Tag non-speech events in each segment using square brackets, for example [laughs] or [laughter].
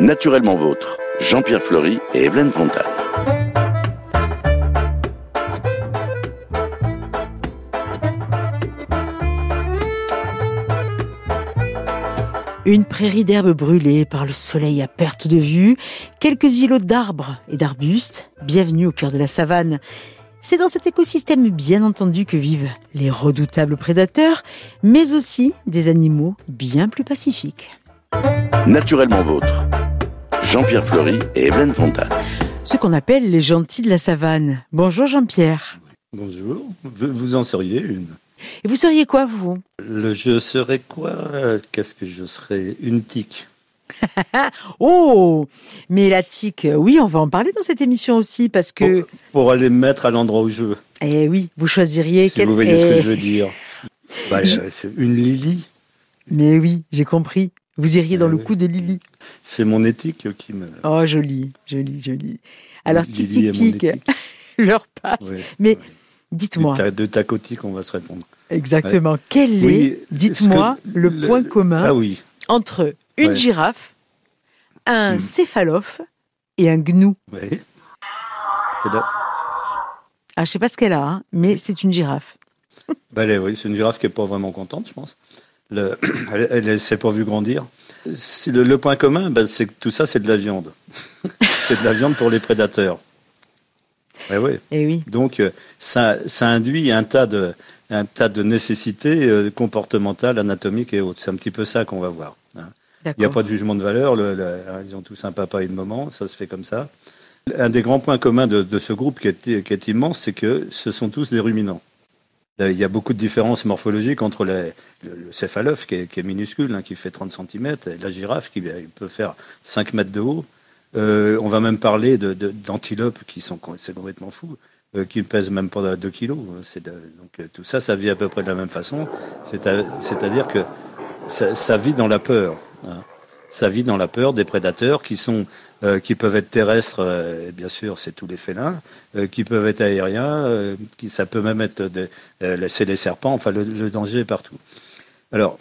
Naturellement vôtre, Jean-Pierre Fleury et Evelyne Fontane. Une prairie d'herbes brûlées par le soleil à perte de vue, quelques îlots d'arbres et d'arbustes, bienvenue au cœur de la savane. C'est dans cet écosystème bien entendu que vivent les redoutables prédateurs, mais aussi des animaux bien plus pacifiques. Naturellement vôtre, Jean-Pierre Fleury et Evelyne Fontane. Ce qu'on appelle les gentils de la savane. Bonjour Jean-Pierre. Bonjour, vous en seriez une. Et vous seriez quoi, vous? Le je serais quoi? Qu'est-ce que je serais? Une tique. [laughs] Oh Mais la tique, oui, on va en parler dans cette émission aussi, parce que... Pour, pour aller me mettre à l'endroit où je veux, Eh oui, vous choisiriez... si quel- vous voyez ce que Eh, je veux dire. [laughs] Bah, Je- euh, une Lily, Mais oui, j'ai compris. Vous iriez dans le oui. coup de Lily. c'est mon éthique qui me... Oh, joli, joli, joli. Alors, tic, tic, tic, [laughs] l'heure passe. Ouais, Mais ouais. dites-moi, De tac au tic, on va se répondre. exactement, quel Oui, est, dites-moi, que- le, point commun Ah oui, entre une Ouais. girafe, un Hmm. céphalophe et un gnou? Oui. C'est là. Ah, je sais pas ce qu'elle a, hein, mais c'est une girafe. Bah, est- oui, c'est une girafe qui est pas vraiment contente, je pense. Le- [clears throat] elle, elle, elle s'est pas vue grandir. Le, le point commun, bah, c'est que tout ça, c'est de la viande. [laughs] c'est de la viande pour les prédateurs. Eh oui. Eh oui. Donc, euh, ça, ça induit un tas de, un tas de nécessités euh, comportementales, anatomiques et autres. C'est un petit peu ça qu'on va voir. hein. Il n'y a pas de jugement de valeur. le- le- ils ont tous un papa et une maman. Ça se fait comme ça. Un des grands points communs de, de ce groupe qui est, qui est immense, c'est que ce sont tous des ruminants. Il y a beaucoup de différences morphologiques entre le, le céphalophe, qui est, minuscule, hein, qui fait 30 cm, et la girafe, qui peut faire 5 mètres de haut. Euh, on va même parler d'antilopes, qui sont complètement fou, euh, qui ne pèsent même pas 2 kilos. De- donc euh, tout ça, ça vit à peu près de la même façon. C'est-à-dire que ça, ça vit dans la peur. hein. Ça vit dans la peur des prédateurs qui sont euh, qui peuvent être terrestres, euh, bien sûr, c'est tous les félins, euh, qui peuvent être aériens, qui ça peut même être des, les serpents. Enfin, le, danger est partout. Alors,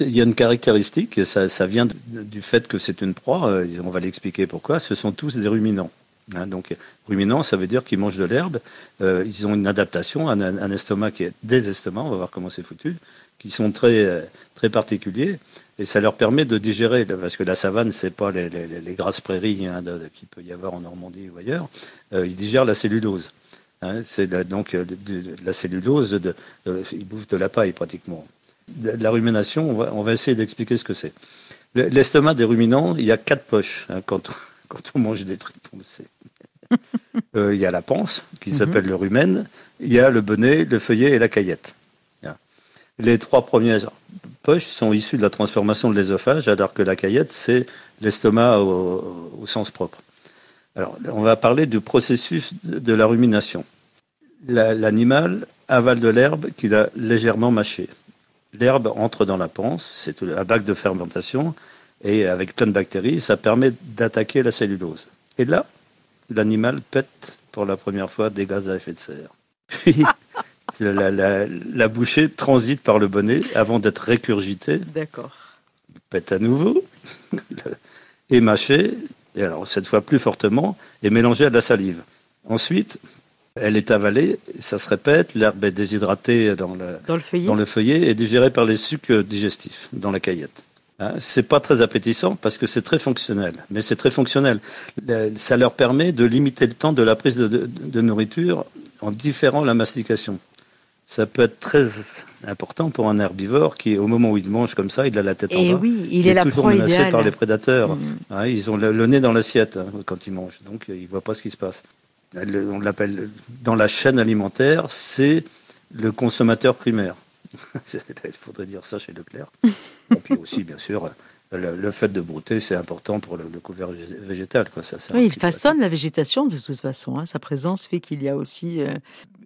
il y a une caractéristique, ça, vient du fait que c'est une proie. on va l'expliquer pourquoi. Ce sont tous des ruminants. hein. donc, ruminants, ça veut dire qu'ils mangent de l'herbe. ils ont une adaptation, un, un estomac qui est des estomacs. On va voir comment c'est foutu, qui sont très très particuliers. Et ça leur permet de digérer, parce que la savane, c'est pas les, les, les grasses prairies hein, qu'il peut y avoir en Normandie ou ailleurs. Euh, ils digèrent la cellulose. Hein, c'est donc euh, de- de- la cellulose, de, euh, ils bouffent de la paille pratiquement. De, la rumination, on va, on va essayer d'expliquer ce que c'est. Le- L'estomac des ruminants, il y a quatre poches hein, quand, on, [laughs] quand on mange des trucs, on le sait. [laughs] Euh, il y a la panse, qui s'appelle le rumen, il y a le bonnet, le feuillet et la caillette. Voilà. Les trois premières poches sont issues de la transformation de l'ésophage, alors que la caillette, c'est l'estomac au, sens propre. Alors, on va parler du processus de la rumination. La- L'animal avale de l'herbe qu'il a légèrement mâchée. L'herbe entre dans la panse, c'est un bac de fermentation, et avec plein de bactéries, ça permet d'attaquer la cellulose. Et là, l'animal pète pour la première fois des gaz à effet de serre. [laughs] la, la- la bouchée transite par le bonnet avant d'être récurgitée D'accord. pète à nouveau, [laughs] et mâché, et alors cette fois plus fortement, et mélangé à de la salive. Ensuite, elle est avalée, ça se répète, l'herbe est déshydratée dans le, Dans le feuillet dans le feuillet et digérée par les sucs digestifs dans la caillette. Hein, c'est pas très appétissant parce que c'est très fonctionnel, mais c'est très fonctionnel. Ça leur permet de limiter le temps de la prise de, de- de nourriture en différant la mastication. Ça peut être très important pour un herbivore qui, au moment où il mange comme ça, il a la tête en Et bas. Eh oui, il est la toujours menacé idéale. par les prédateurs. Mm. Hein, ils ont le, le nez dans l'assiette hein, quand ils mangent, donc euh, ils voient pas ce qui se passe. Le- on l'appelle dans la chaîne alimentaire, c'est le consommateur primaire. [laughs] Il faudrait dire ça chez Leclerc. Et puis aussi, bien sûr, le, le fait de brouter, c'est important pour le, le couvert végé- végétal. Quoi. Ça, Oui, il façonne la végétation de toute façon. hein. Sa présence fait qu'il y a aussi euh,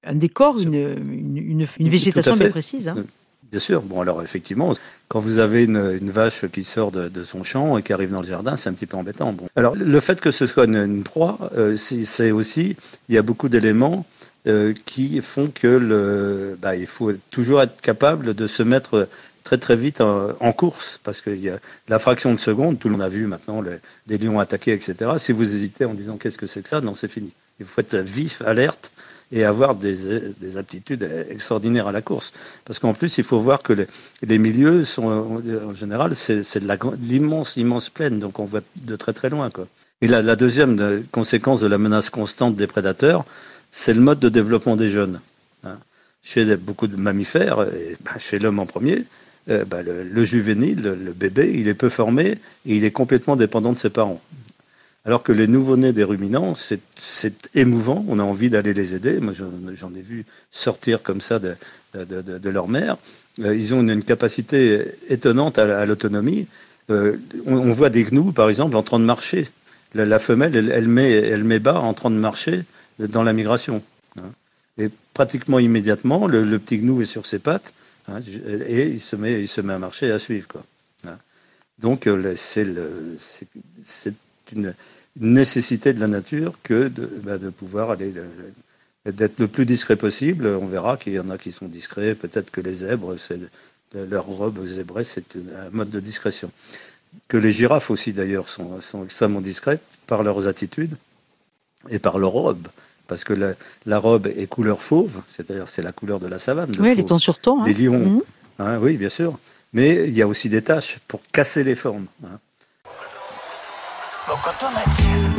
un décor, une, une, une- une végétation bien précise. hein. Bien sûr. Bon, alors effectivement, quand vous avez une, une vache qui sort de, de son champ et qui arrive dans le jardin, c'est un petit peu embêtant. Bon. Alors, le fait que ce soit une, une proie, euh, c'est aussi, il y a beaucoup d'éléments euh, qui font que le, bah, il faut toujours être capable de se mettre très très vite en, course, parce que y a la fraction de seconde, tout le monde a vu maintenant les, les lions attaqués, etc. Si vous hésitez en disant qu'est-ce que c'est que ça, non, c'est fini. Il faut être vif, alerte et avoir des, des, aptitudes extraordinaires à la course. Parce qu'en plus, il faut voir que les, les milieux sont, en général, c'est de l'immense, immense plaine, donc on voit de très très loin. Quoi. Et la, deuxième conséquence de la menace constante des prédateurs, c'est le mode de développement des jeunes. Hein. Chez beaucoup de mammifères, et bah, chez l'homme en premier, euh, bah, le, le, juvénile, le, bébé, il est peu formé et il est complètement dépendant de ses parents. Alors que les nouveau-nés des ruminants, c'est émouvant, on a envie d'aller les aider. Moi, j'en ai vu sortir comme ça de, leur mère. Euh, ils ont une, capacité étonnante à, l'autonomie. Euh, on, voit des gnous, par exemple, en train de marcher. La, femelle, elle, met, elle met bas en train de marcher dans la migration. Hein. Et pratiquement immédiatement, le, petit gnou est sur ses pattes hein, et il se, met, à marcher et à suivre. Hein. Donc, euh, c'est une, nécessité de la nature que de, bah, de pouvoir aller d'être le plus discret possible. On verra qu'il y en a qui sont discrets. Peut-être que les zèbres, leur robe zébrée, c'est un mode de discrétion. Que les girafes aussi, d'ailleurs, sont, sont, extrêmement discrètes par leurs attitudes et par leur robe. Parce que la, la robe est couleur fauve, c'est-à-dire c'est la couleur de la savane. Oui, elle est en surtemps. Hein. Les lions, mmh. hein, oui, bien sûr. Mais il y a aussi des taches pour casser les formes. Hein. Pourquoi toi m'a dit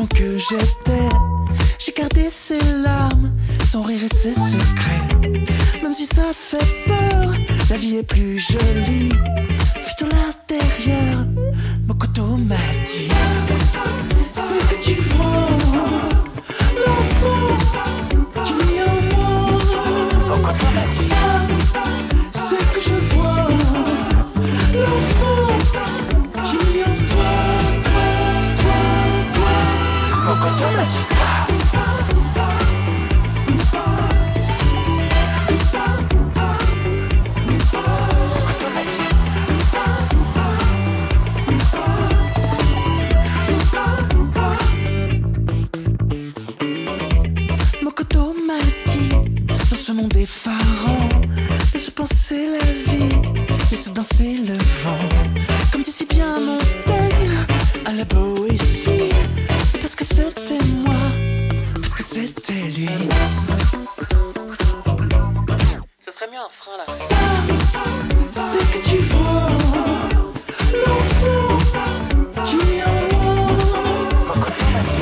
que j'étais. J'ai gardé ses larmes, son rire et ses secrets. Même si ça fait peur, la vie est plus jolie. C'était lui. Ça serait mieux un frein là. Ça, c'est que tu vois. L'enfant qui est en moi. Ça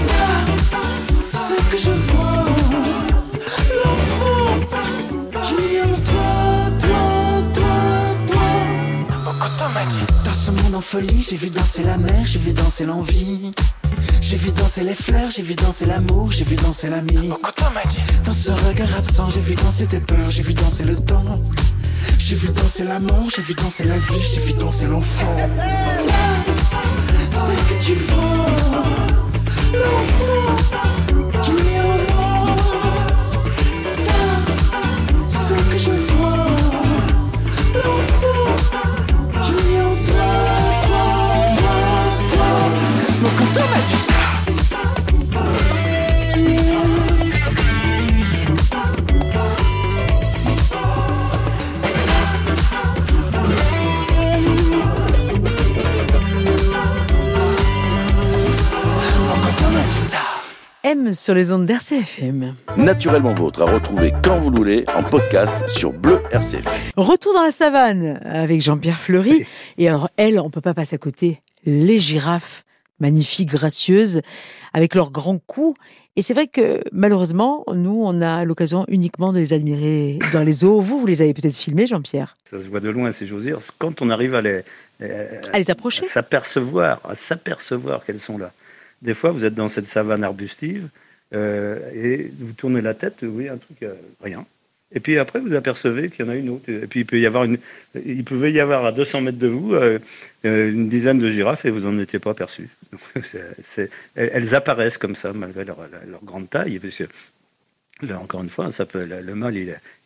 Ce que je vois. L'enfant qui est en toi, toi, toi, toi. Dans ce monde en folie, j'ai vu danser la mer, j'ai vu danser l'envie j'ai vu danser les fleurs, j'ai vu danser l'amour, j'ai vu danser l'ami. Dans ce regard absent, j'ai vu danser tes peurs, j'ai vu danser le temps. J'ai vu danser l'amour, j'ai vu danser la vie, j'ai vu danser l'enfant. C'est que tu vois l'enfant M sur les ondes d'RCFM. Naturellement vôtre à retrouver quand vous voulez en podcast sur Bleu RCF. Retour dans la savane avec Jean-Pierre Fleury. Et alors, elle, on peut pas passer à côté. Les girafes, magnifiques, gracieuses, avec leurs grands coups. Et c'est vrai que malheureusement, nous, on a l'occasion uniquement de les admirer dans les eaux. Vous, vous les avez peut-être filmés, Jean-Pierre. Ça se voit de loin, si j'ose dire. Quand on arrive à les, euh, À les approcher à s'apercevoir, à s'apercevoir qu'elles sont là. Des fois, vous êtes dans cette savane arbustive euh, et vous tournez la tête, vous voyez un truc, euh, rien. Et puis après, vous apercevez qu'il y en a une autre. Et puis il peut y avoir une, il pouvait y avoir à 200 mètres de vous euh, une dizaine de girafes et vous n'en étiez pas aperçu. [laughs] elles apparaissent comme ça malgré leur, grande taille. Parce là, encore une fois, ça peut, le mâle,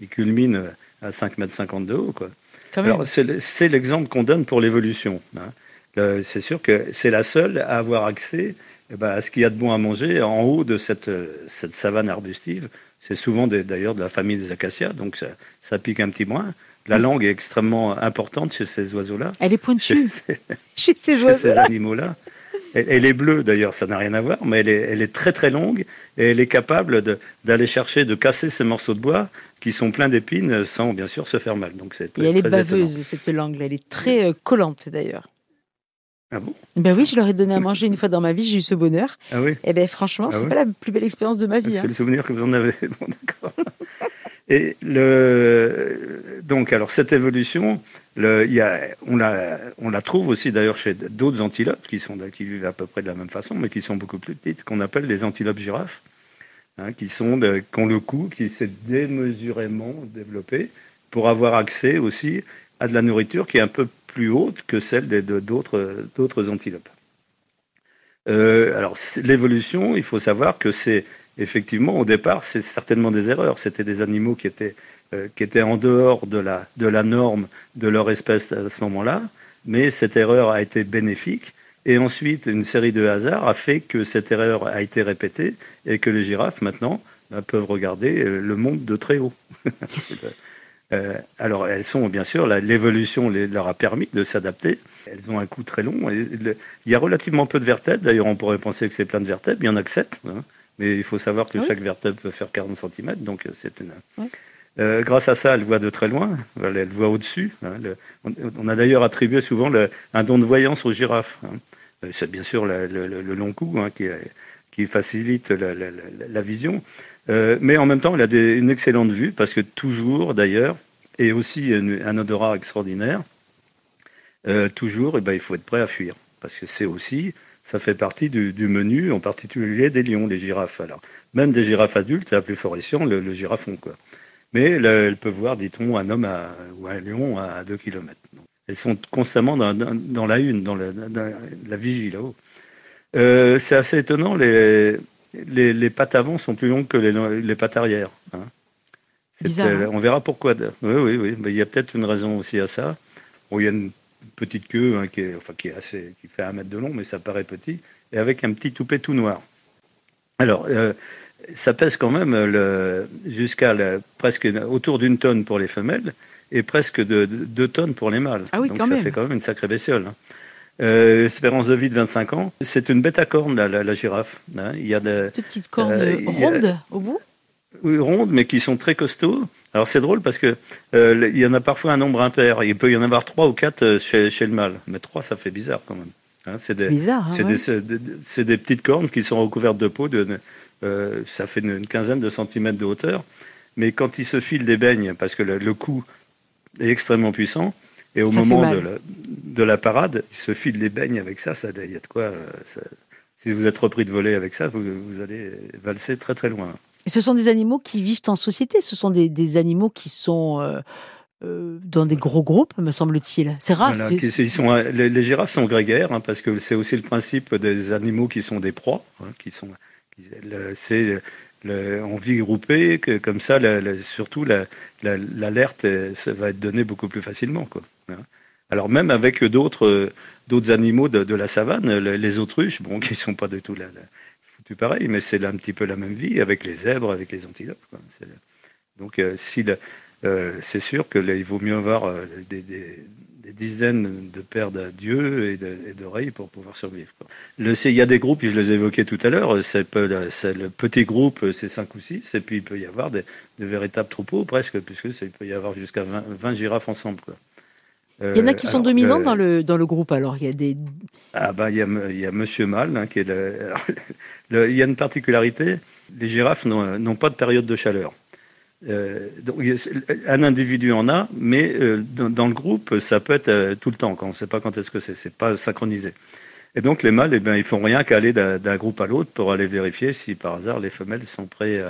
il, culmine à 5 mètres 50 de haut. Quoi. Alors c'est l'exemple qu'on donne pour l'évolution. Hein. C'est sûr que c'est la seule à avoir accès eh ben, ce qu'il y a de bon à manger en haut de cette, cette savane arbustive c'est souvent d'ailleurs de la famille des acacias, donc ça, pique un petit moins. La langue est extrêmement importante chez ces oiseaux-là. Elle est pointue chez, ces oiseaux. [laughs] Chez ces animaux-là. Elle, est bleue d'ailleurs, ça n'a rien à voir, mais elle est, elle est, très très longue et elle est capable d'aller chercher, de casser ces morceaux de bois qui sont pleins d'épines sans bien sûr se faire mal. Donc c'est et elle est baveuse cette langue, elle est très euh, collante d'ailleurs. Ah bon? Ben oui, je leur ai donné à manger une fois dans ma vie, j'ai eu ce bonheur. Ah oui? Et eh ben franchement, ah c'est pas la plus belle expérience de ma vie. C'est hein. le souvenir que vous en avez. [laughs] Bon, d'accord. Et le, donc, alors cette évolution, le, y a, on, la, on la trouve aussi d'ailleurs chez d'autres antilopes qui, sont, qui vivent à peu près de la même façon, mais qui sont beaucoup plus petites, qu'on appelle les antilopes girafes, hein, qui, sont de, qui ont le cou qui s'est démesurément développé pour avoir accès aussi à de la nourriture qui est un peu plus haute que celle d'autres antilopes. Euh, alors l'évolution, il faut savoir que c'est effectivement au départ, c'est certainement des erreurs. C'était des animaux qui étaient euh, qui étaient en dehors de la de la norme de leur espèce à ce moment-là, mais cette erreur a été bénéfique. Et ensuite, une série de hasards a fait que cette erreur a été répétée et que les girafes maintenant euh, peuvent regarder le monde de très haut. [laughs] Euh, alors, elles sont, bien sûr, l'évolution leur a permis de s'adapter. Elles ont un cou très long. il y a relativement peu de vertèbres. D'ailleurs, on pourrait penser que c'est plein de vertèbres. Il y en a que 7. Hein. Mais il faut savoir que ah chaque vertèbre peut faire 40 cm. Donc, euh, c'est une. Euh, grâce à ça, elle voit de très loin, elle, voit au-dessus. Hein. on, a d'ailleurs attribué souvent un don de voyance aux girafes. Hein. C'est bien sûr le, long cou qui, facilite la, vision. Euh, mais en même temps, il a une excellente vue parce que toujours, d'ailleurs, et aussi un odorat extraordinaire, euh, toujours, eh ben, il faut être prêt à fuir parce que c'est aussi, ça fait partie du, menu, en particulier des lions, des girafes. Alors, même des girafes adultes, à plus fort le, le girafon, quoi. Mais elles peuvent voir, dit-on, un homme ou un lion à 2 km. elles sont constamment dans, la une, dans la, la vigie là-haut. Euh, c'est assez étonnant, les, les, pattes avant sont plus longues que les, pattes arrière. Hein. Bizarre, on verra pourquoi. Oui, oui, oui. Mais il y a peut-être une raison aussi à ça. il y a une petite queue hein, qui, est, enfin, qui, est assez, qui fait un mètre de long, mais ça paraît petit, et avec un petit toupet tout noir. Alors, euh, ça pèse quand même jusqu'à presque autour d'une tonne pour les femelles et presque de, deux tonnes pour les mâles. Ah Donc ça fait quand même une sacrée bestiole. Hein. Euh, espérance de vie de 25 ans. C'est une bête à cornes, la, girafe. Hein. Il y a de, petites cornes euh, rondes au bout? Oui, rondes, mais qui sont très costauds. Alors c'est drôle parce que euh, il y en a parfois un nombre impair. Il peut y en avoir trois ou quatre chez, le mâle. Mais trois, ça fait bizarre quand même. Hein, c'est des, bizarre, hein, des, des, petites cornes qui sont recouvertes de peau. De, ça fait une, quinzaine de centimètres de hauteur. Mais quand ils se filent des beignes, parce que le, le coup est extrêmement puissant, et au moment de la, de la, parade, il se file les beignes avec ça. Ça, il y a de quoi. Euh, si vous êtes repris de voler avec ça, vous, vous, allez valser très très loin. Et ce sont des animaux qui vivent en société. Ce sont des, des animaux qui sont euh, euh, dans des gros groupes, me semble-t-il. C'est rare. ils sont, les, girafes sont grégaires hein, parce que c'est aussi le principe des animaux qui sont des proies, hein, qui sont. C'est on vit que, comme ça, surtout l'alerte va être donnée beaucoup plus facilement. Quoi. Hein. Alors même avec d'autres d'autres animaux de, la savane, les autruches, bon, [laughs] qui sont pas du tout là, foutus pareil, mais c'est un petit peu la même vie avec les zèbres, avec les antilopes. Donc euh, euh, c'est sûr qu'il vaut mieux avoir euh, des dizaines de paires d'adieux et d'oreilles pour pouvoir survivre. Le, il y a des groupes, je les évoquais tout à l'heure, c'est le petit groupe, c'est cinq ou six, et puis il peut y avoir des, véritables troupeaux presque, puisque il peut y avoir jusqu'à 20, girafes ensemble. Quoi. il y en a qui sont dominants dans, le, dans le groupe, alors il y a des... Ah ben, il, y a, il y a Monsieur Mal, hein, qui est [laughs] il y a une particularité, les girafes n'ont pas de période de chaleur. Euh, un individu en a, mais euh, dans, le groupe, ça peut être euh, tout le temps, quand on ne sait pas quand est-ce que c'est, c'est pas synchronisé. Et donc les mâles, eh bien, ils font rien qu'aller d'un, groupe à l'autre pour aller vérifier si par hasard les femelles sont prêtes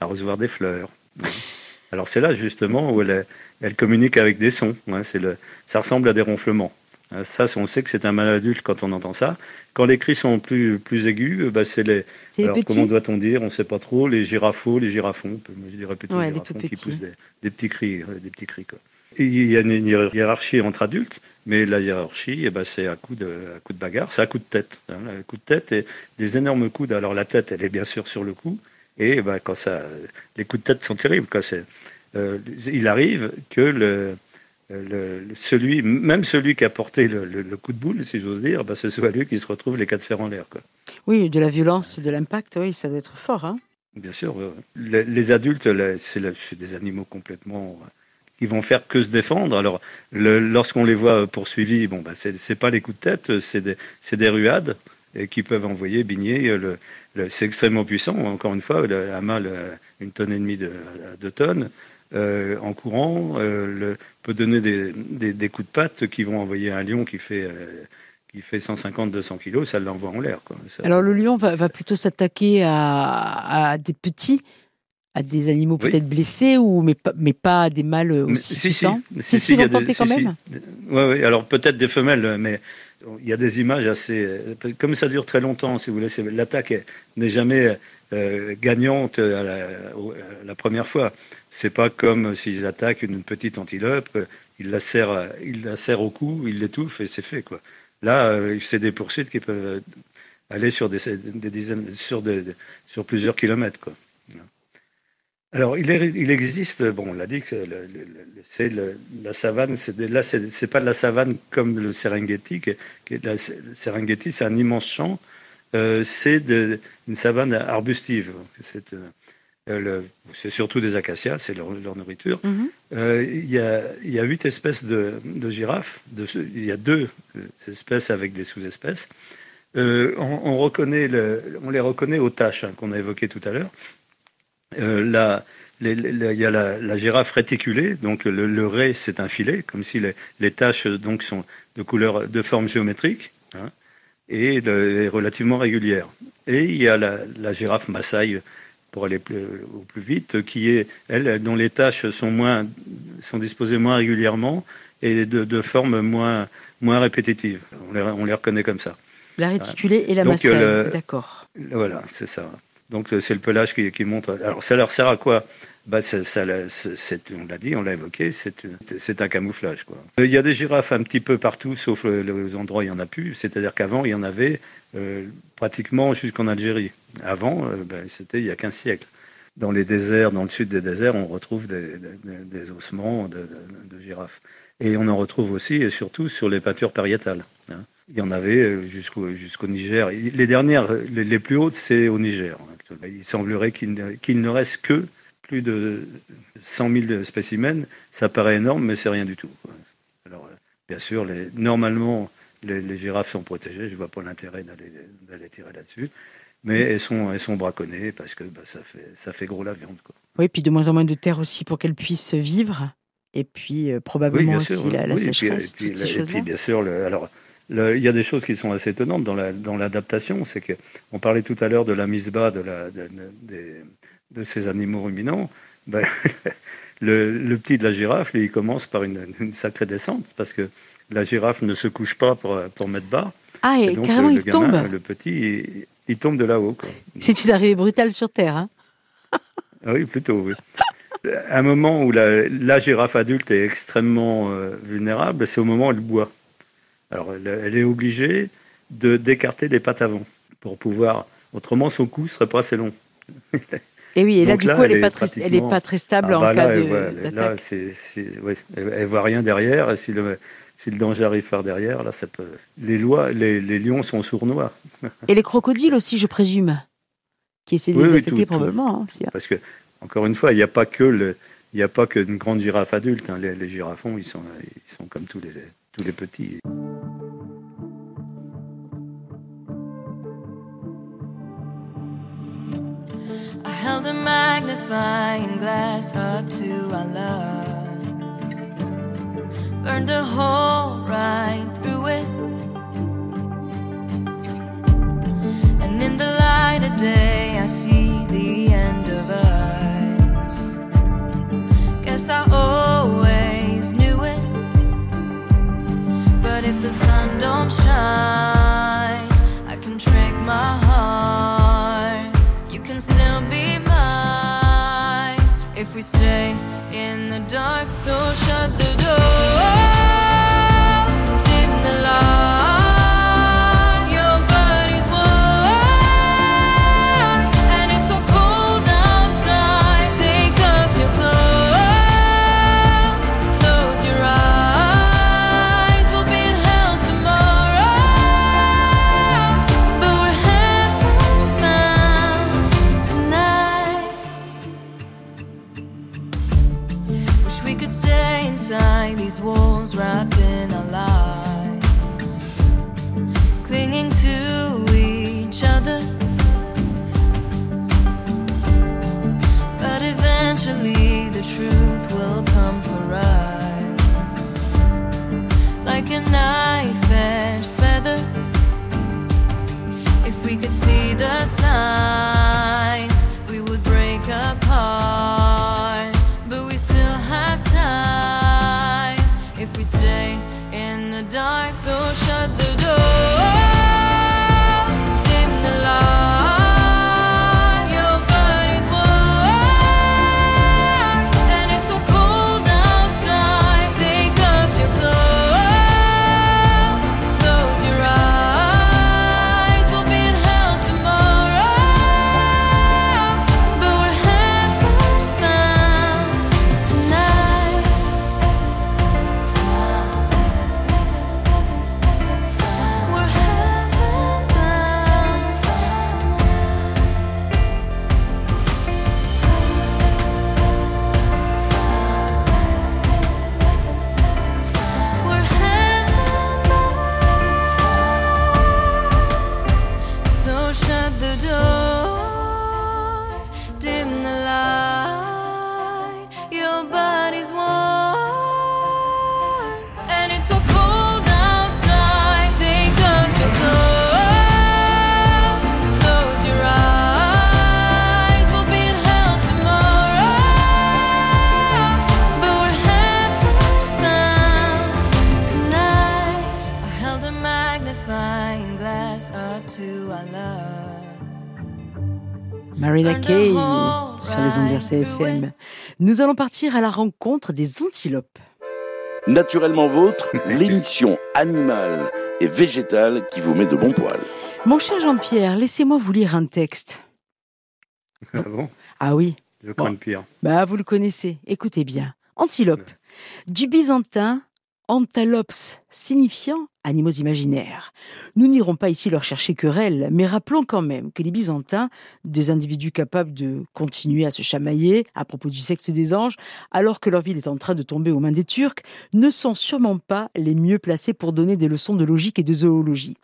à, recevoir des fleurs. [laughs] Alors c'est là justement où elle, elle communique avec des sons. Hein, c'est le, ça ressemble à des ronflements. Hein, ça, on sait que c'est un mâle adulte quand on entend ça. Quand les cris sont plus, plus aigus, bah, c'est les. Alors, comment doit-on dire? On ne sait pas trop. Les girafos, les girafons. Je dirais plutôt les girafons qui poussent des, petits cris. Des petits cris quoi. il y a une hiérarchie entre adultes, mais la hiérarchie, eh ben, c'est à coup de, à coup de bagarre, c'est à coup de tête. Hein, à coup de tête et des énormes coups. Alors la tête, elle est bien sûr sur le cou, et ben, quand ça, les coups de tête sont terribles. Quand euh, il arrive que le, le, celui, même celui qui a porté le, coup de boule, si j'ose dire, bah, ce soit lui qui se retrouve les quatre fers en l'air. Oui, de la violence, de l'impact, oui, ça doit être fort. Hein Bien sûr. Les, adultes, c'est des animaux complètement qui vont faire que se défendre. Alors, lorsqu'on les voit poursuivis, bon, bah, c'est pas les coups de tête, c'est des, des, ruades et qui peuvent envoyer bigner. c'est extrêmement puissant. Encore une fois, un mâle, une tonne et demie de, de tonnes. Euh, en courant euh, le, peut donner des, des, des, coups de patte qui vont envoyer un lion qui fait, euh, qui fait 150-200 kilos, ça l'envoie en l'air. Alors le lion va, va plutôt s'attaquer à, à, des petits à des animaux peut-être blessés ou mais pas mais pas à des mâles aussi si, puissants. Si, si, si, vont tenter quand même. Oui, oui. Alors peut-être des femelles, mais il y a des images assez. Comme ça dure très longtemps, si vous voulez, l'attaque n'est jamais euh, gagnante la, première fois. C'est pas comme s'ils attaquent une petite antilope, ils la serrent, la au cou, ils l'étouffent et c'est fait quoi. Là, euh, c'est des poursuites qui peuvent aller sur des, dizaines, sur, des, sur plusieurs kilomètres quoi. Alors, il, existe, bon, on l'a dit, c'est la savane, là, c'est pas la savane comme le Serengeti. Qui, le Serengeti, c'est un immense champ. Euh, c'est une savane arbustive. C'est euh, surtout des acacias, c'est leur, nourriture. Mhm. Euh, il, y a, il, y a, huit espèces de, de girafes. Il y a deux espèces avec des sous-espèces. On, on, reconnaît le, on les reconnaît aux taches hein, qu'on a évoquées tout à l'heure. Il y a la, la, girafe réticulée, donc le, le ray c'est un filet, comme si les, les, taches donc sont de couleur, de forme géométrique et, de, relativement régulière. Et il y a la, la girafe Maasai pour aller plus, au plus vite, qui est elle dont les taches sont moins sont disposées moins régulièrement et de, de forme moins moins répétitive. On les, on les reconnaît comme ça. La réticulée et la Maasai, d'accord. Voilà, c'est ça. Donc euh, c'est le pelage qui, qui, montre. Alors ça leur sert à quoi? Bah, ça, On l'a dit, on l'a évoqué, c'est un camouflage. Quoi. Euh, il y a des girafes un petit peu partout, sauf les endroits où il n'y en a plus. C'est-à-dire qu'avant, il y en avait euh, pratiquement jusqu'en Algérie. Avant, ben, c'était il y a 15 siècles. Dans les déserts, dans le sud des déserts, on retrouve des, ossements de, girafes. Et on en retrouve aussi, et surtout, sur les peintures pariétales. Hein. Il y en avait jusqu'au jusqu'au Niger. Les dernières, les, les plus hautes, c'est au Niger. Il semblerait qu'il ne, reste que plus de 100 000 spécimens. Ça paraît énorme, mais c'est rien du tout. Alors, euh, bien sûr, les, normalement, les, girafes sont protégées. Je ne vois pas l'intérêt d'aller tirer là-dessus. Mais elles sont, elles sont braconnées parce que bah, ça, fait, ça fait gros la viande. Quoi. Oui, puis de moins en moins de terre aussi pour qu'elles puissent vivre. Et puis euh, probablement aussi la, sécheresse. Et puis, bien sûr, le, alors, il y a des choses qui sont assez étonnantes dans l'adaptation. La, dans c'est qu'on parlait tout à l'heure de la mise bas de, la, de, de, ces animaux ruminants. Ben, [laughs] le, le, petit de la girafe, lui, il commence par une, une, sacrée descente parce que la girafe ne se couche pas pour, pour mettre bas. Ah, et, donc, carrément, le il tombe. Le petit, il, tombe de là-haut. C'est une arrivée brutale sur Terre. Hein [laughs] ah oui, plutôt, oui. un moment où la, la, girafe adulte est extrêmement euh, vulnérable, c'est au moment où elle boit. Alors, elle, est obligée de d'écarter les pattes avant pour pouvoir. Autrement, son cou serait pas assez long. [laughs] Et oui, et là, du coup, elle n'est pas, très, pas stable ah en bah cas de. Ouais, là, c'est, ouais, elle, voit rien derrière. Et si le, si le danger arrive par derrière, là, ça peut. Les, lois, les, les lions sont sournois. [laughs] et les crocodiles aussi, je présume, qui essaient de les attaquer probablement. Hein, aussi, hein. Parce que, encore une fois, il n'y a pas que le. Il n'y a pas qu'une grande girafe adulte. Hein. Les, les, girafons, ils sont, ils sont comme tous les, tous les petits. Magnifying glass up to our love, burned a hole right the dark. So shut the CFM. Nous allons partir à la rencontre des antilopes. Naturellement vôtre, [laughs] l'émission animale et végétale qui vous met de bons poils. Mon cher Jean-Pierre, laissez-moi vous lire un texte. [laughs] Ah bon? Ah oui. Je crois le pire. Bah, vous le connaissez. Écoutez bien. Antilope. Du byzantin Antalops, signifiant animaux imaginaires. Nous n'irons pas ici leur chercher querelle, mais rappelons quand même que les Byzantins, des individus capables de continuer à se chamailler à propos du sexe des anges, alors que leur ville est en train de tomber aux mains des Turcs, ne sont sûrement pas les mieux placés pour donner des leçons de logique et de zoologie.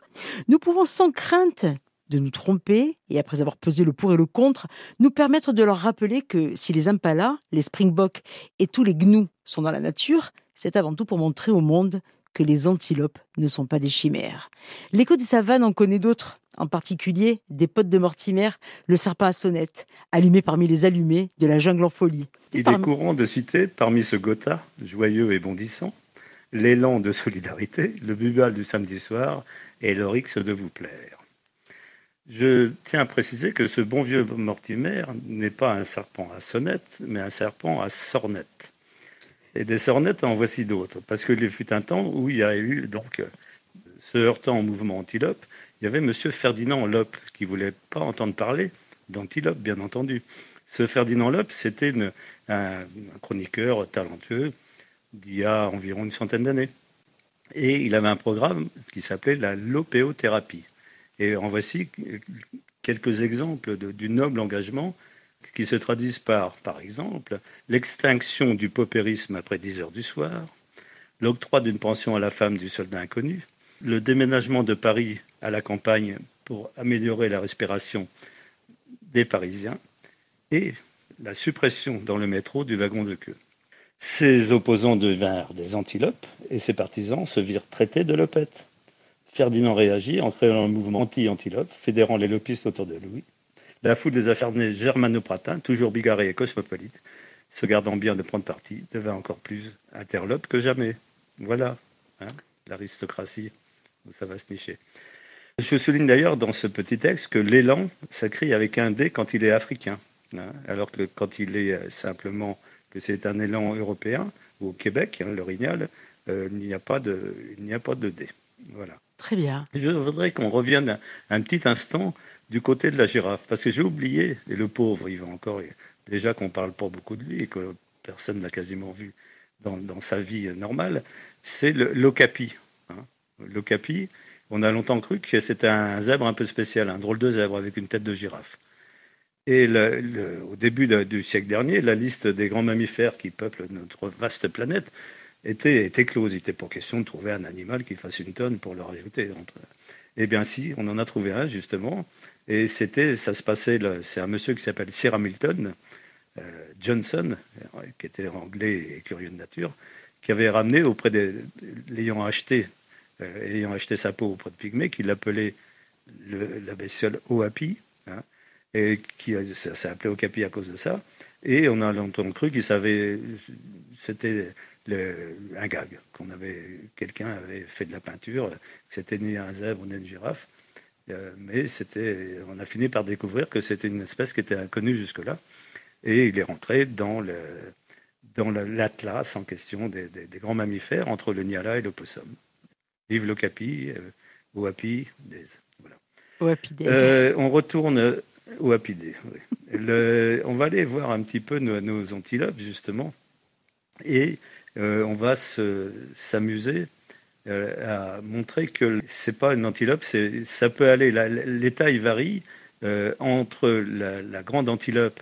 Nous pouvons sans crainte de nous tromper et après avoir pesé le pour et le contre, nous permettre de leur rappeler que si les impalas, les springboks et tous les gnous sont dans la nature, c'est avant tout pour montrer au monde que les antilopes ne sont pas des chimères. L'écho des savanes en connaît d'autres, en particulier des potes de Mortimer, le serpent à sonnette, allumé parmi les allumés de la jungle en folie. Il est courant de citer, parmi ce gotha, joyeux et bondissant, l'élan de solidarité, le bubal du samedi soir et l'oryx de vous plaire. Je tiens à préciser que ce bon vieux Mortimer n'est pas un serpent à sonnette, mais un serpent à sornette. Et des sornettes, en voici d'autres. Parce qu'il fut un temps où il y a eu, donc, se heurtant au mouvement antilope, il y avait M. Ferdinand Lope, qui voulait pas entendre parler d'antilope, bien entendu. Ce Ferdinand Lope, c'était un, chroniqueur talentueux d'il y a environ une centaine d'années. Et il avait un programme qui s'appelait la lopéothérapie. Et en voici quelques exemples du noble engagement qui se traduisent par, par exemple, l'extinction du paupérisme après 10 heures du soir, l'octroi d'une pension à la femme du soldat inconnu, le déménagement de Paris à la campagne pour améliorer la respiration des Parisiens et la suppression dans le métro du wagon de queue. Ses opposants devinrent des antilopes et ses partisans se virent traités de lopettes. Ferdinand réagit en créant un mouvement anti-antilope, fédérant les lopistes autour de lui. La foule des acharnés germanopratins, toujours bigarrés et cosmopolites, se gardant bien de prendre parti, devint encore plus interlope que jamais. Voilà, hein, l'aristocratie, ça va se nicher. Je souligne d'ailleurs dans ce petit texte que l'élan s'écrit avec un D quand il est africain. hein, alors que quand il est euh, simplement que c'est un élan européen, ou au Québec, hein, l'orignal, euh, il n'y a pas de, il n'y a pas de dé. Voilà. Très bien. Je voudrais qu'on revienne un, un petit instant du côté de la girafe, parce que j'ai oublié, et le pauvre, il va encore, déjà qu'on parle pas beaucoup de lui et que personne n'a quasiment vu dans, sa vie normale, c'est l'ocapi. Hein. L'ocapi, on a longtemps cru que c'était un zèbre un peu spécial, un drôle de zèbre avec une tête de girafe. Et au début du siècle dernier, la liste des grands mammifères qui peuplent notre vaste planète était, était close. Il n'était pas question de trouver un animal qui fasse une tonne pour le rajouter. Entre... Eh bien, si, on en a trouvé un, justement. Et c'était, ça se passait, c'est un monsieur qui s'appelle Sir Hamilton euh, Johnson, euh, qui était anglais et curieux de nature, qui avait ramené auprès des, l'ayant acheté, euh, ayant acheté sa peau auprès de Pygmée, qu'il appelait le- la bestiole Oapi, hein, et qui s'est appelé Okapi à cause de ça. Et on a longtemps cru qu'il savait, c'était un gag, qu'on avait, quelqu'un avait fait de la peinture, que c'était ni un zèbre ni une girafe. Euh, mais c'était, on a fini par découvrir que c'était une espèce qui était inconnue jusque-là. Et il est rentré dans le, dans le- l'atlas en question des, des- des grands mammifères entre le Niala et l'opossum. Vive l'ocapi, euh, oapi, des, voilà. Au Happy Days. Euh, on retourne au oui. Le- on va aller voir un petit peu nos, nos antilopes, justement, et euh, on va se- s'amuser euh, à montrer que c'est pas une antilope, ça peut aller, la- les tailles varient euh, entre la, grande antilope,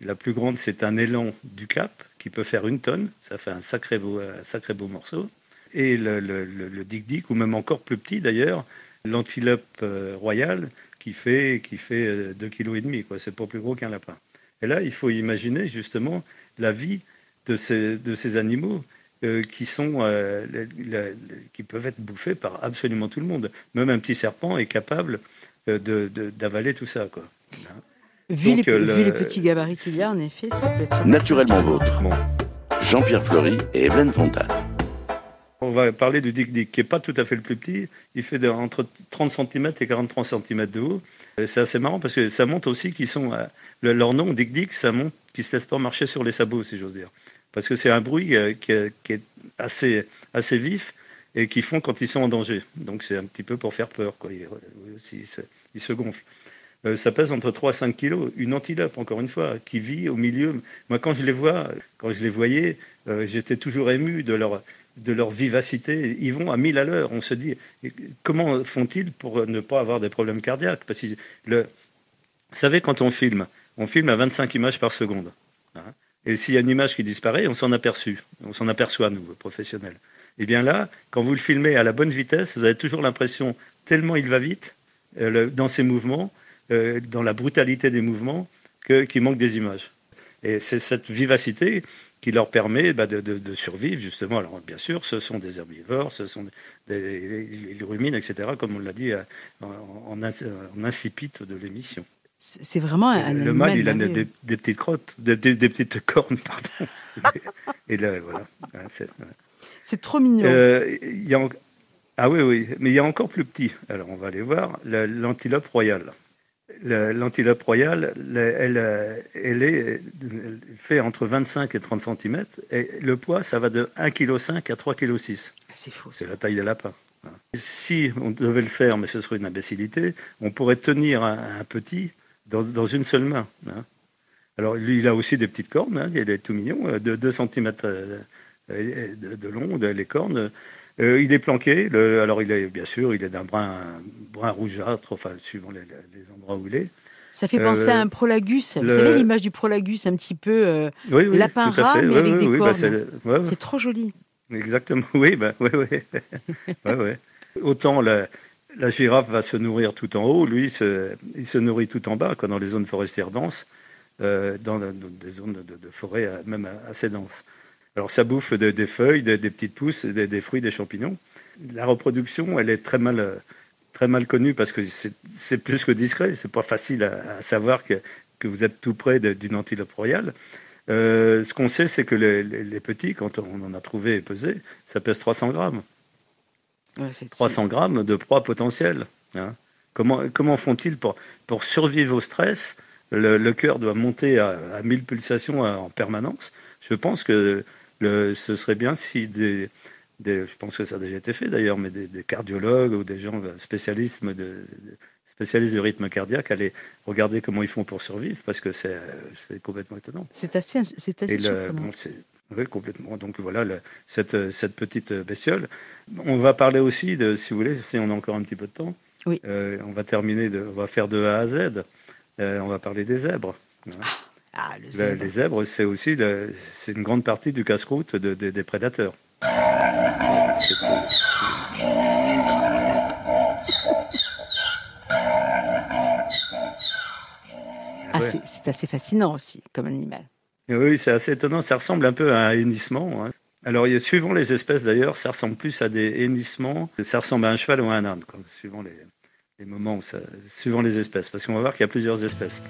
la plus grande, c'est un élan du Cap, qui peut faire une tonne, ça fait un sacré beau, un sacré beau morceau, et le, le, le, ou même encore plus petit d'ailleurs, l'antilope euh, royale, qui fait, qui fait euh, 2,5 kg, quoi. C'est pas plus gros qu'un lapin. Et là, il faut imaginer justement la vie de ces, de ces animaux qui, sont, euh, la- la- qui peuvent être bouffés par absolument tout le monde. Même un petit serpent est capable euh, de- de- d'avaler tout ça. Quoi. Vu, donc, les, euh, vu le- les petits gabarits qu'il y a, en effet, ça peut être... Naturellement vôtre. Bon. Jean-Pierre Fleury et Evelyne Fontane. On va parler du dik-dik, qui n'est pas tout à fait le plus petit. Il fait de- entre 30 cm et 43 cm de haut. C'est assez marrant parce que ça montre aussi qu'ils sont. euh, le- leur nom, dik-dik, ça montre qu'ils ne se laissent pas marcher sur les sabots, si j'ose dire. Parce que c'est un bruit euh, qui, est- qui assez, assez vif et qu'ils font quand ils sont en danger. Donc c'est un petit peu pour faire peur. Quoi. Ils, euh, ils se, ils se gonflent. Euh, ça pèse entre 3 et 5 kilos. Une antilope, encore une fois, qui vit au milieu. Moi, quand je les vois, quand je les voyais, j'étais toujours ému de leur, de leur vivacité. Ils vont à 1000 à l'heure. On se dit, comment font-ils pour ne pas avoir des problèmes cardiaques? Parce que le, vous savez, quand on filme, on filme à 25 images par seconde. hein. Et s'il y a une image qui disparaît, on s'en aperçut. On s'en aperçoit, nous, professionnels. Et bien là, quand vous le filmez à la bonne vitesse, vous avez toujours l'impression, tellement il va vite, euh, dans ses mouvements, euh, dans la brutalité des mouvements, qu'il manque des images. Et c'est cette vivacité qui leur permet bah, de, survivre, justement. Alors, bien sûr, ce sont des herbivores, ce sont des, ils ruminent, etc., comme on l'a dit euh, en, en, de l'émission. C'est vraiment un, Le animal mâle, il a des, des petites crottes, des, des- des petites [laughs] cornes, pardon. Et là, voilà. C'est- ouais. Trop mignon. Euh, il y a en- Ah oui, oui, mais il y a encore plus petit. Alors, on va aller voir la- l'antilope royale. La- L'antilope royale, elle, euh, elle est elle fait entre 25 et 30 cm. Et le poids, ça va de 1,5 kg à 3,6 kg. Ah, c'est faux. ça. C'est la taille des lapins. Si on devait le faire, mais ce serait une imbécilité, on pourrait tenir un, un petit dans, dans une seule main. hein. Alors lui, il a aussi des petites cornes, hein, il est tout mignon, euh, de 2 cm de, long, de- les cornes. Euh, il est planqué, le- alors il est bien sûr, il est d'un brun, brun rougeâtre, enfin suivant les, les endroits où il est. Ça fait penser Euh, à un prolagus. Vous savez l'image du prolagus, un petit peu. euh, Oui, oui, Lapin rat, mais Oui, avec oui, des oui, bah, cornes. c'est ouais, ouais. Trop joli. Exactement, [laughs] oui, ouais, ouais. ouais, ouais. [laughs] Autant la, la girafe va se nourrir tout en haut, lui, il se, nourrit tout en bas, quoi, dans les zones forestières denses, euh, dans, des zones de, de forêt euh, même assez denses. Alors ça bouffe de- des feuilles, des, des petites pousses, des, fruits, des champignons. La reproduction, elle est très mal, très mal connue parce que c'est plus que discret. C'est pas facile à, savoir que, que vous êtes tout près de- d'une antilope royale. Euh, ce qu'on sait, c'est que les- les petits, quand on en a trouvé et pesé, ça pèse 300 grammes. Ouais, c'est- 300 grammes de proie potentielle. hein. Comment, comment font-ils pour, pour survivre au stress? Le, le cœur doit monter à, à 1000 pulsations en permanence. Je pense que le, ce serait bien si des, des, je pense que ça a déjà été fait d'ailleurs, mais des, des cardiologues ou des gens spécialistes de, de- spécialistes du rythme cardiaque allaient regarder comment ils font pour survivre, parce que c'est c'est complètement étonnant. C'est assez, c'est assez le, bon, oui, complètement. Donc voilà, le- cette, cette petite bestiole. On va parler aussi de, si vous voulez, si on a encore un petit peu de temps, Oui. euh, on va terminer, de, on va faire de A à Z. Euh, on va parler des zèbres. Ah, le Le- zèbre. les zèbres, c'est aussi le- c'est une grande partie du casse-croûte de- de- des prédateurs. Euh, Ah, ouais. c'est assez fascinant aussi comme animal. Oui, c'est assez étonnant. Ça ressemble un peu à un hennissement. hein. Alors, suivant les espèces d'ailleurs, ça ressemble plus à des hennissements. Ça ressemble à un cheval ou à un âne, suivant les, moments, suivant les espèces. Parce qu'on va voir qu'il y a plusieurs espèces.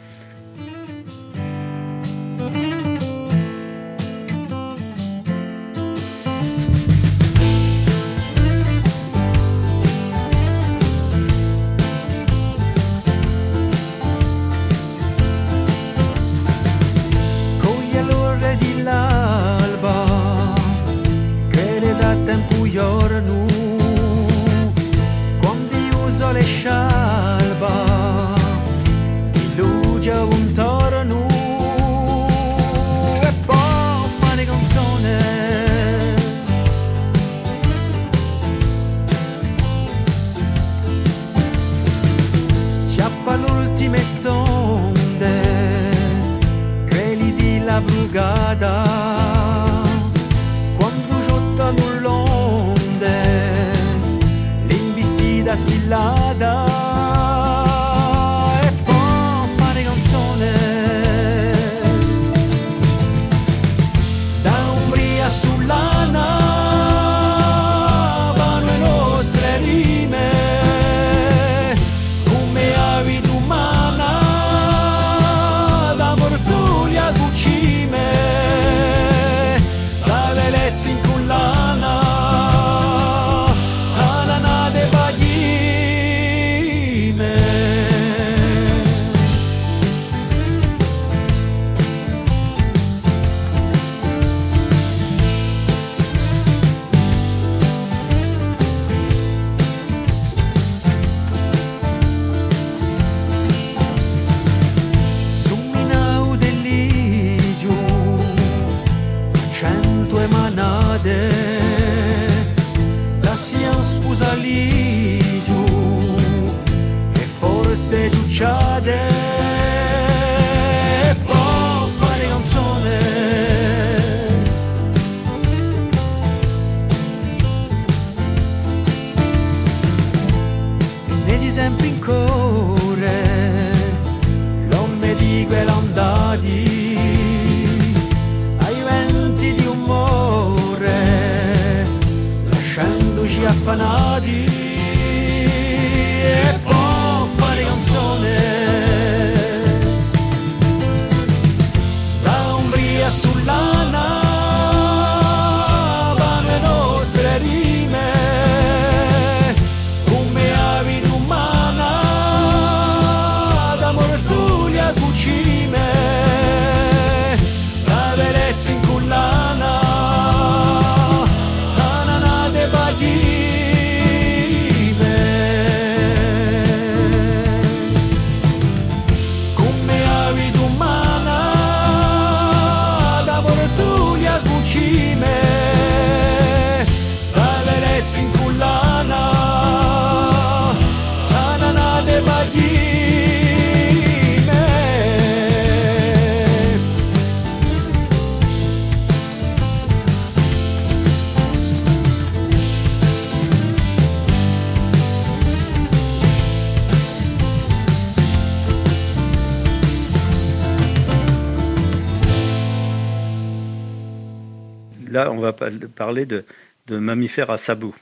Parler de, de mammifères à sabots.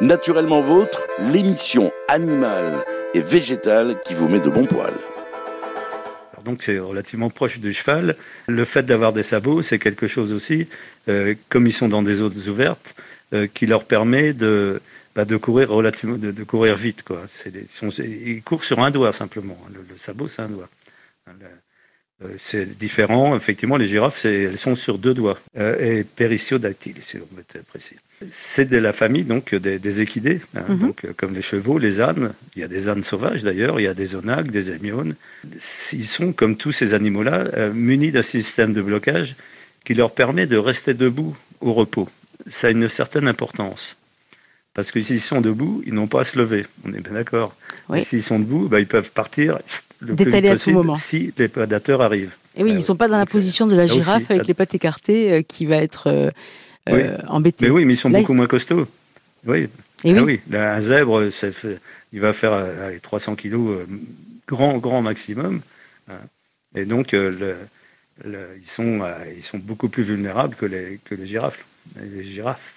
Naturellement Vôtre, l'émission animale et végétale qui vous met de bons poils. Alors donc c'est relativement proche du cheval. Le fait d'avoir des sabots, c'est quelque chose aussi, euh, comme ils sont dans des eaux ouvertes, euh, qui leur permet de, bah, de courir relativement, de, de courir vite. Quoi. Des- ils, sont- ils courent sur un doigt simplement. Le, le sabot, c'est un doigt. Euh, c'est différent. Effectivement, les girafes, elles sont sur deux doigts euh, et périciodactyles, si on veut être précis. C'est de la famille donc des, équidés, hein, mhm. donc comme les chevaux, les ânes. Il y a des ânes sauvages d'ailleurs, il y a des onages, des hémiones. Ils sont comme tous ces animaux-là munis d'un système de blocage qui leur permet de rester debout au repos. Ça a une certaine importance. Parce que s'ils sont debout, ils n'ont pas à se lever. On est bien d'accord. S'ils sont debout, bah, ils peuvent partir le plus vite possible si les prédateurs arrivent. Et oui, ils ne sont pas dans la euh, position de la girafe avec les pattes écartées euh, qui va être euh, euh embêté. Mais oui, mais ils sont beaucoup moins costauds. Oui. Et ah oui. un zèbre, il va faire 300 kilos grand, grand maximum. Et donc, le, ils, sont, ils sont beaucoup plus vulnérables que les, que les girafes. Les girafes.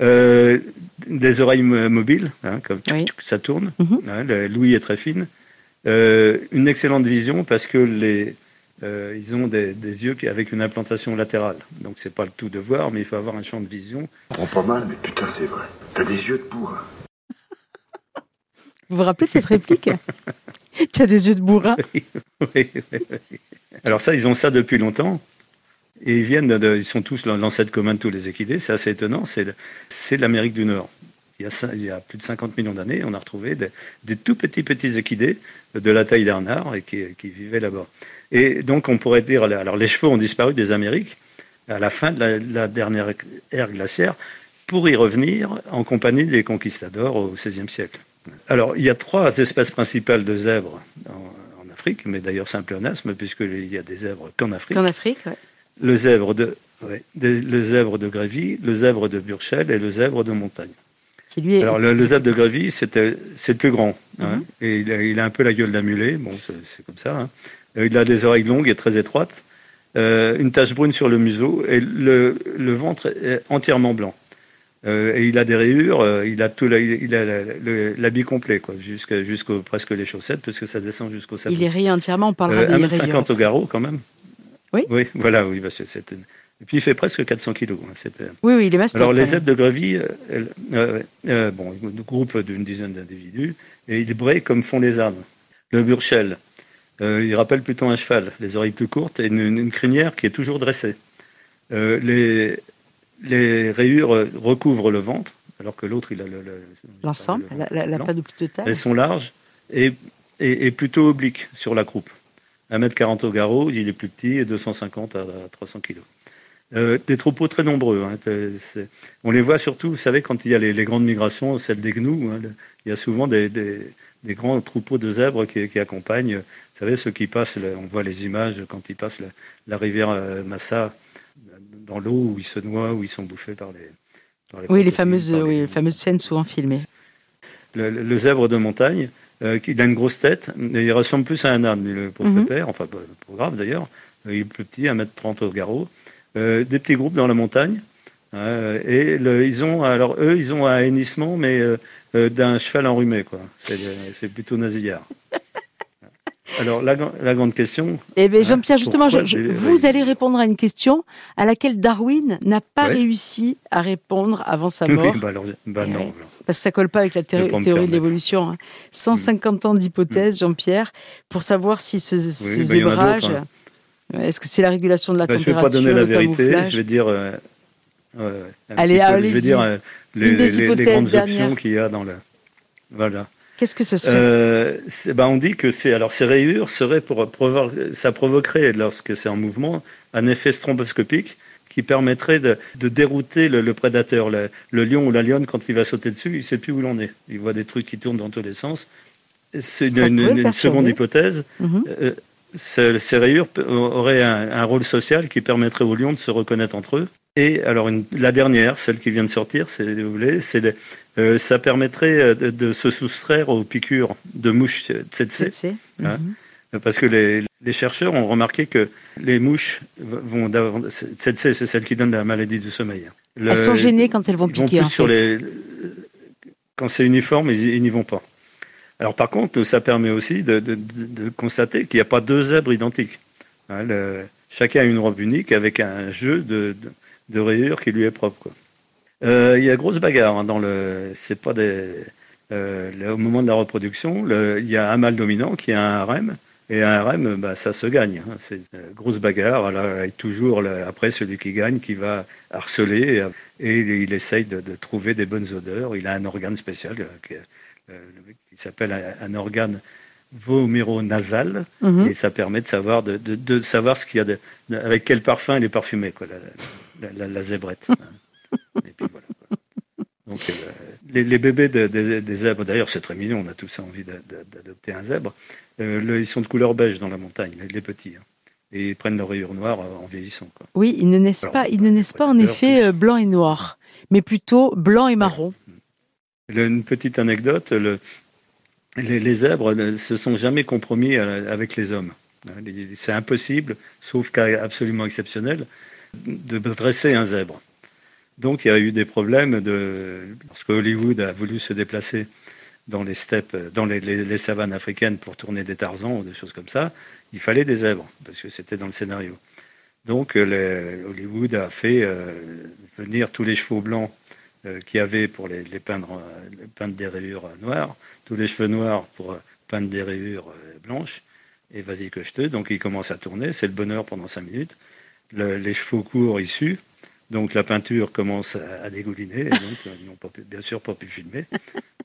Euh, des oreilles mobiles, hein, comme ça tourne. Mhm. Hein, l'ouïe est très fine. Euh, une excellente vision parce que les, euh, ils ont des, yeux avec une implantation latérale. Donc c'est pas le tout de voir, mais il faut avoir un champ de vision. On pas mal, mais putain c'est vrai. T'as des yeux de bourrin. Vous vous rappelez de cette réplique? [laughs] Tu as des yeux de bourrin? oui, Alors ça, ils ont ça depuis longtemps. Et ils viennent, de, ils sont tous l'ancêtre commun de tous les équidés. C'est assez étonnant. C'est l'Amérique du Nord. Il y, a, il y, a, plus de 50 millions d'années, on a retrouvé des, tout petits petits équidés de la taille d'un arbre et qui, qui vivaient là-bas. Et donc on pourrait dire, alors les chevaux ont disparu des Amériques à la fin de la, dernière ère glaciaire pour y revenir en compagnie des conquistadors au XVIe siècle. Alors il y a trois espèces principales de zèbres en, en Afrique, mais d'ailleurs c'est un pléonasme puisqu'il y a des zèbres qu'en Afrique. Qu'en Afrique, le zèbre de, le zèbre de Grévy, le zèbre de Burchell et le zèbre de Montagne. Alors le, zèbre de Grévy, c'est le plus grand. Hein, mhm. et il a, un peu la gueule d'un mulet, bon, c'est comme ça. Hein. Euh, il a des oreilles longues et très étroites, euh, une tache brune sur le museau et le, ventre est entièrement blanc. Euh, et il a des rayures, il a tout, il a l'habit complet, quoi, jusqu'au presque les chaussettes, parce que ça descend jusqu'au sabot. Il est rayé entièrement, on parlera des 1m50 au garrot quand même. Oui. Oui, voilà, oui. Bah, et puis il fait presque 400 kilos. Hein, oui, oui, il est master. Alors les zèbres de Grevy, euh, euh, euh, bon, groupe d'une dizaine d'individus, et ils braient comme font les ânes. Le burchel, il rappelle plutôt un cheval, les oreilles plus courtes et une, crinière qui est toujours dressée. les, les rayures recouvrent le ventre, alors que l'autre, il a l'ensemble, la, la, de plus de taille. Elles sont larges et, et, et plutôt obliques sur la croupe. 1m40 au garrot, il est plus petit, et 250 à 300 kg. Euh, des troupeaux très nombreux. Hein, on les voit surtout, vous savez, quand il y a les, grandes migrations, celles des gnous, hein, il y a souvent des, grands troupeaux de zèbres qui, accompagnent, vous savez, ceux qui passent, on voit les images quand ils passent la, rivière euh, Massa dans l'eau où ils se noient, où ils sont bouffés par les... oui, les fameuses, oui, les fameuses scènes souvent filmées. le zèbre de montagne, euh, il a une grosse tête, et il ressemble plus à un âne, le pauvre mhm. père, enfin, pas, grave d'ailleurs. Il est plus petit, 1m30 au garrot. Euh, des petits groupes dans la montagne. et ils ont, alors eux, ils ont un hennissement, mais d'un cheval enrhumé, quoi. C'est plutôt nasillard. [laughs] Alors, la, grande question. Eh bien, Jean-Pierre, justement, vous allez répondre à une question à laquelle Darwin n'a pas réussi à répondre avant sa mort. Oui, bah, bah eh non. Parce que ça colle pas avec la théorie, de l'évolution. 150 hein. ans d'hypothèse, mm. Jean-Pierre, pour savoir si ce, ce zébrage. Bah, hein. Est-ce que c'est la régulation de la température Je ne vais pas donner la vérité, je vais dire. Euh, allez, allez Je vais dire euh, les, les, grandes options qu'il y a dans le. Voilà. Qu'est-ce que ce serait euh, ben On dit que c'est alors ces rayures seraient pour, ça provoquerait lorsque c'est en mouvement un effet stromboscopique qui permettrait de, dérouter le, prédateur. Le, lion ou la lionne, quand il va sauter dessus, il ne sait plus où l'on est. Il voit des trucs qui tournent dans tous les sens. C'est une, seconde hypothèse. Mhm. Euh, ces, rayures auraient un, rôle social qui permettrait aux lions de se reconnaître entre eux. Et alors la dernière, celle qui vient de sortir, si vous voulez, c'est euh, ça permettrait euh, de, se soustraire aux piqûres de mouches tsetse. Hein. Mhm. Parce que les, les, chercheurs ont remarqué que les mouches vont tsetse, c'est celle qui donne la maladie du sommeil. elles sont gênées quand elles vont piquer. sur les, quand c'est uniforme, ils, n'y vont pas. Alors par contre, ça permet aussi de, constater qu'il n'y a pas deux zèbres identiques. Hein, chacun a une robe unique avec un jeu de, rayures qui lui est propre. Euh, il y a grosse bagarre hein, dans le. C'est pas. Euh, au moment de la reproduction, il y a un mâle dominant qui a un harem Et un RM, bah, ça se gagne. hein. C'est une grosse bagarre. Alors, toujours après celui qui gagne qui va harceler et il, essaye de, trouver des bonnes odeurs. Il a un organe spécial euh, s'appelle un, un organe voméronasal Mhm. et ça permet de savoir de, de, de savoir ce qu'il y a de, de- avec quel parfum il est parfumé quoi la, la, la, la zébrette. [laughs] et puis voilà. quoi. Donc euh, les, les bébés de- des- zèbres, d'ailleurs c'est très mignon, on a tous envie d'a- d'a- d'adopter un zèbre. Euh, le- ils sont de couleur beige dans la montagne, les, les petits. hein. Et ils prennent leur rayure noire euh, en vieillissant. Quoi. Oui, ils ne naissent Alors, pas, ils ne naissent pas en effet tous. euh, blanc et noir, mais plutôt blanc et marron. Le- Une petite anecdote, le- les, zèbres ne se sont jamais compromis euh, avec les hommes. Hein, C'est impossible, sauf cas absolument exceptionnel, de dresser un zèbre. Donc il y a eu des problèmes lorsque Hollywood a voulu se déplacer dans les steppes, dans les, savanes africaines pour tourner des tarzans ou des choses comme ça, il fallait des zèbres parce que c'était dans le scénario. Donc euh, Hollywood a fait euh, venir tous les chevaux blancs qu'il y avait pour les, les peindre, des rayures noires, tous les cheveux noirs pour euh, peindre des rayures euh, blanches, et vas-y que je te. Donc il commence à tourner, c'est le bonheur pendant cinq minutes. Le- les chevaux courent issus, donc la peinture commence à, à dégouliner, et donc euh, ils n'ont pas pu- bien sûr pas pu filmer,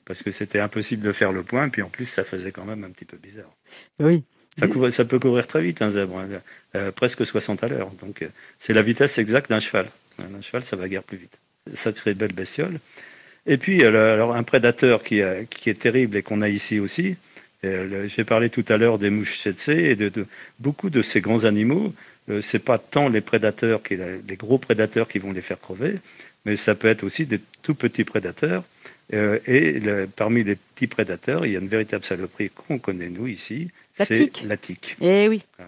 parce que c'était impossible de faire le point, puis en plus ça faisait quand même un petit peu bizarre. Oui. Ça, couvre- ça peut courir très vite, un zèbre, hein, euh, presque 60 à l'heure. Donc, euh, c'est la vitesse exacte d'un cheval. Un cheval, ça va guère plus vite. Sacrée belle bestiole. Et puis, euh, alors, un prédateur qui, a- qui est terrible et qu'on a ici aussi. euh, le- J'ai parlé tout à l'heure des mouches tsetse et de, de beaucoup de ces grands animaux. Euh, c'est pas tant les prédateurs, qui, les gros prédateurs qui vont les faire crever, mais ça peut être aussi des tout petits prédateurs. Euh, et le- parmi les petits prédateurs, il y a une véritable saloperie qu'on connaît nous ici, La c'est tique. la tique. Eh oui. Ah.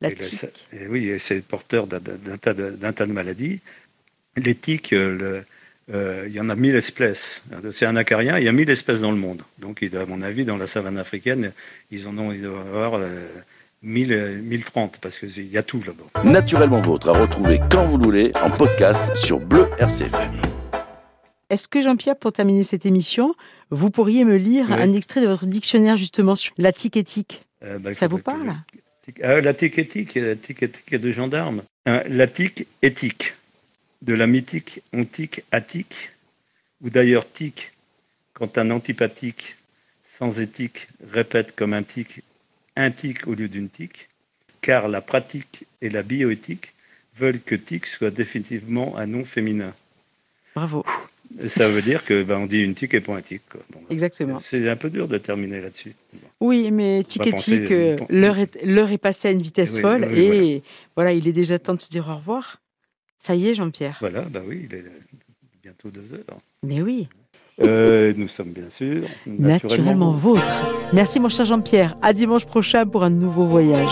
La Et le- tique. et oui, c'est porteur d'un tas, de- d'un tas de maladies. Les tiques, euh, le- euh, il y en a 1000 espèces. C'est un acarien, il y a 1000 espèces dans le monde. Donc, il doit- à mon avis, dans la savane africaine, ils en ont, ils doivent avoir euh, 1000, euh, 1030, parce qu'il y a tout là-bas. Naturellement vôtre à retrouver quand vous le voulez en podcast sur Bleu RCFM. Est-ce que Jean-Pierre, pour terminer cette émission, vous pourriez me lire Oui. un extrait de votre dictionnaire justement sur la tique éthique Euh, bah, Ça il vous parle Ah, La tique éthique, la tique éthique de gendarme. Hein, la tique éthique, de la mythique ontique attique, ou d'ailleurs tique, quand un antipathique sans éthique répète comme un tic, un tic au lieu d'une tique, car la pratique et la bioéthique veulent que tic soit définitivement un nom féminin. Bravo. Ça veut dire que ben, on dit une tique et pas un tic. quoi. Bon, Exactement. C'est un peu dur de terminer là-dessus. Oui, mais tic et tic, euh, l'heure est, passée à une vitesse folle oui, et voilà. il est déjà temps de se dire au revoir. Ça y est, Jean-Pierre. Voilà, bah oui, il est bientôt deux heures. Mais oui, Euh, nous sommes bien sûr naturellement vôtres. vôtre. Merci mon cher Jean-Pierre. À dimanche prochain pour un nouveau voyage.